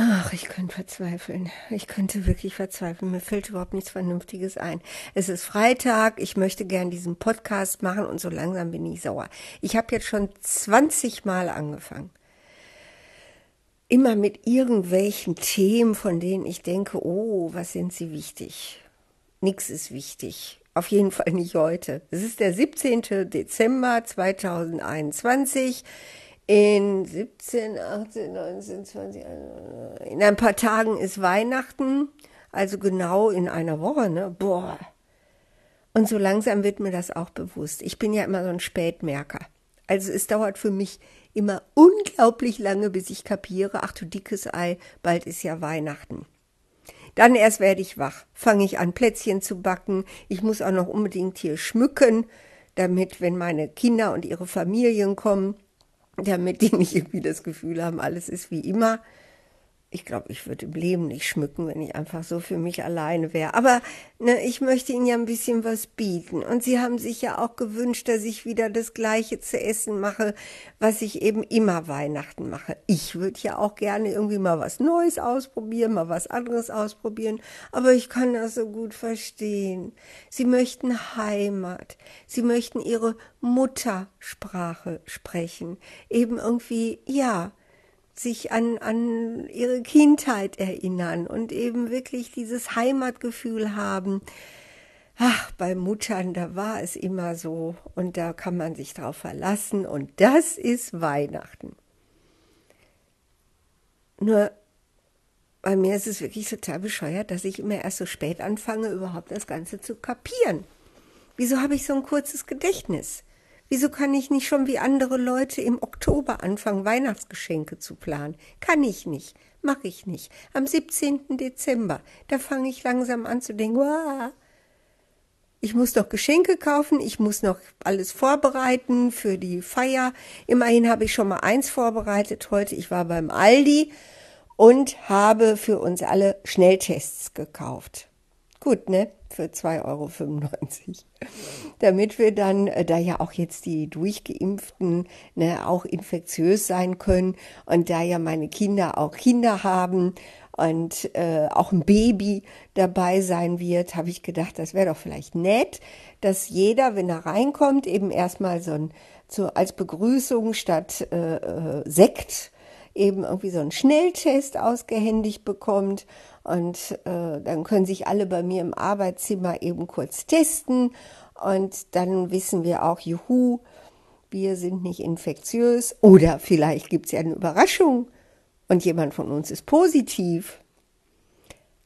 Ach, ich könnte verzweifeln. Ich könnte wirklich verzweifeln. Mir fällt überhaupt nichts Vernünftiges ein. Es ist Freitag. Ich möchte gern diesen Podcast machen und so langsam bin ich sauer. Ich habe jetzt schon 20 Mal angefangen. Immer mit irgendwelchen Themen, von denen ich denke, oh, was sind sie wichtig? Nix ist wichtig. Auf jeden Fall nicht heute. Es ist der 17. Dezember 2021 in 17, 18, 19, 20, in ein paar Tagen ist Weihnachten, also genau in einer Woche, ne? Boah. Und so langsam wird mir das auch bewusst. Ich bin ja immer so ein Spätmerker. Also es dauert für mich immer unglaublich lange, bis ich kapiere, ach du dickes Ei, bald ist ja Weihnachten. Dann erst werde ich wach, fange ich an, Plätzchen zu backen. Ich muss auch noch unbedingt hier schmücken, damit, wenn meine Kinder und ihre Familien kommen, damit die nicht irgendwie das Gefühl haben, alles ist wie immer. Ich glaube, ich würde im Leben nicht schmücken, wenn ich einfach so für mich alleine wäre. Aber ne, ich möchte Ihnen ja ein bisschen was bieten. Und Sie haben sich ja auch gewünscht, dass ich wieder das Gleiche zu essen mache, was ich eben immer Weihnachten mache. Ich würde ja auch gerne irgendwie mal was Neues ausprobieren, mal was anderes ausprobieren. Aber ich kann das so gut verstehen. Sie möchten Heimat. Sie möchten Ihre Muttersprache sprechen. Eben irgendwie, ja, sich an, an ihre Kindheit erinnern und eben wirklich dieses Heimatgefühl haben. Ach, bei Muttern, da war es immer so und da kann man sich drauf verlassen und das ist Weihnachten. Nur bei mir ist es wirklich total bescheuert, dass ich immer erst so spät anfange, überhaupt das Ganze zu kapieren. Wieso habe ich so ein kurzes Gedächtnis? Wieso kann ich nicht schon wie andere Leute im Oktober anfangen, Weihnachtsgeschenke zu planen? Kann ich nicht. Mache ich nicht. Am 17. Dezember, da fange ich langsam an zu denken, Wah, ich muss doch Geschenke kaufen, ich muss noch alles vorbereiten für die Feier. Immerhin habe ich schon mal eins vorbereitet heute. Ich war beim Aldi und habe für uns alle Schnelltests gekauft. Gut, ne? Für 2,95 Euro. Damit wir dann, äh, da ja auch jetzt die Durchgeimpften ne, auch infektiös sein können und da ja meine Kinder auch Kinder haben und äh, auch ein Baby dabei sein wird, habe ich gedacht, das wäre doch vielleicht nett, dass jeder, wenn er reinkommt, eben erstmal so ein, so als Begrüßung statt äh, äh Sekt eben irgendwie so einen Schnelltest ausgehändigt bekommt und äh, dann können sich alle bei mir im Arbeitszimmer eben kurz testen und dann wissen wir auch, juhu, wir sind nicht infektiös oder vielleicht gibt es ja eine Überraschung und jemand von uns ist positiv.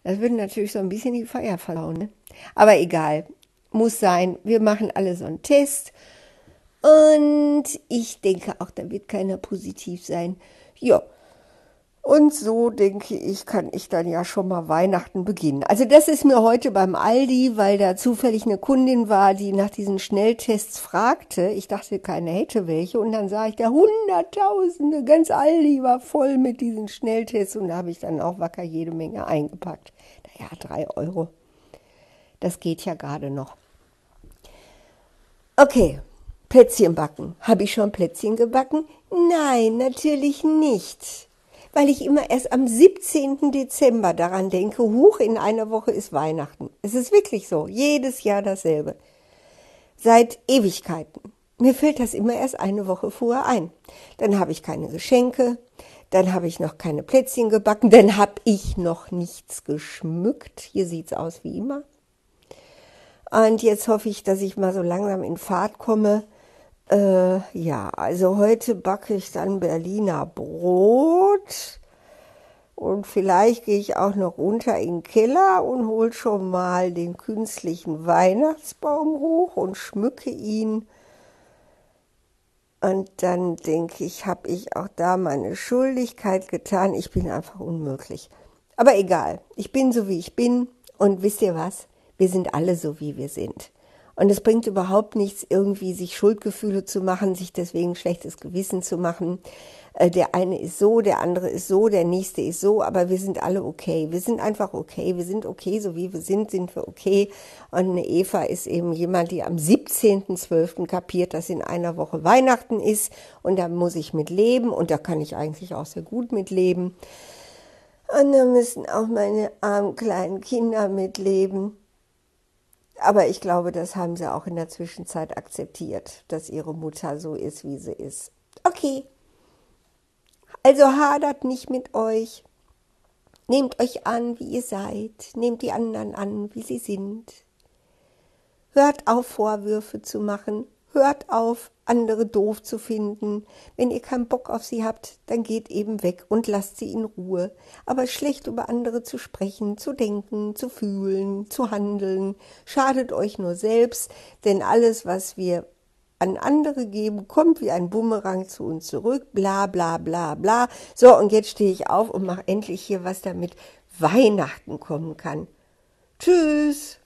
Das würde natürlich so ein bisschen die Feier verlauen. Ne? Aber egal, muss sein. Wir machen alle so einen Test. Und ich denke auch, da wird keiner positiv sein. Ja, und so denke ich, kann ich dann ja schon mal Weihnachten beginnen. Also das ist mir heute beim Aldi, weil da zufällig eine Kundin war, die nach diesen Schnelltests fragte. Ich dachte, keine hätte welche. Und dann sah ich da Hunderttausende, ganz Aldi war voll mit diesen Schnelltests. Und da habe ich dann auch wacker jede Menge eingepackt. Naja, drei Euro. Das geht ja gerade noch. Okay, Plätzchen backen. Habe ich schon Plätzchen gebacken? Nein, natürlich nicht weil ich immer erst am 17. Dezember daran denke, huch, in einer Woche ist Weihnachten. Es ist wirklich so, jedes Jahr dasselbe. Seit Ewigkeiten. Mir fällt das immer erst eine Woche vorher ein. Dann habe ich keine Geschenke, dann habe ich noch keine Plätzchen gebacken, dann habe ich noch nichts geschmückt. Hier sieht's aus wie immer. Und jetzt hoffe ich, dass ich mal so langsam in Fahrt komme, äh, ja, also heute backe ich dann Berliner Brot. Und vielleicht gehe ich auch noch runter in den Keller und hole schon mal den künstlichen Weihnachtsbaum hoch und schmücke ihn. Und dann denke ich, habe ich auch da meine Schuldigkeit getan. Ich bin einfach unmöglich. Aber egal, ich bin so, wie ich bin. Und wisst ihr was? Wir sind alle so, wie wir sind. Und es bringt überhaupt nichts, irgendwie sich Schuldgefühle zu machen, sich deswegen schlechtes Gewissen zu machen. Äh, der eine ist so, der andere ist so, der nächste ist so, aber wir sind alle okay. Wir sind einfach okay. Wir sind okay, so wie wir sind, sind wir okay. Und eine Eva ist eben jemand, die am 17.12. kapiert, dass in einer Woche Weihnachten ist. Und da muss ich mit leben und da kann ich eigentlich auch sehr gut mit leben. Und da müssen auch meine armen kleinen Kinder mitleben. Aber ich glaube, das haben sie auch in der Zwischenzeit akzeptiert, dass ihre Mutter so ist, wie sie ist. Okay. Also hadert nicht mit euch. Nehmt euch an, wie ihr seid. Nehmt die anderen an, wie sie sind. Hört auf, Vorwürfe zu machen. Hört auf, andere doof zu finden. Wenn ihr keinen Bock auf sie habt, dann geht eben weg und lasst sie in Ruhe. Aber schlecht über andere zu sprechen, zu denken, zu fühlen, zu handeln, schadet euch nur selbst, denn alles, was wir an andere geben, kommt wie ein Bumerang zu uns zurück, bla bla bla bla. So, und jetzt stehe ich auf und mache endlich hier was, damit Weihnachten kommen kann. Tschüss.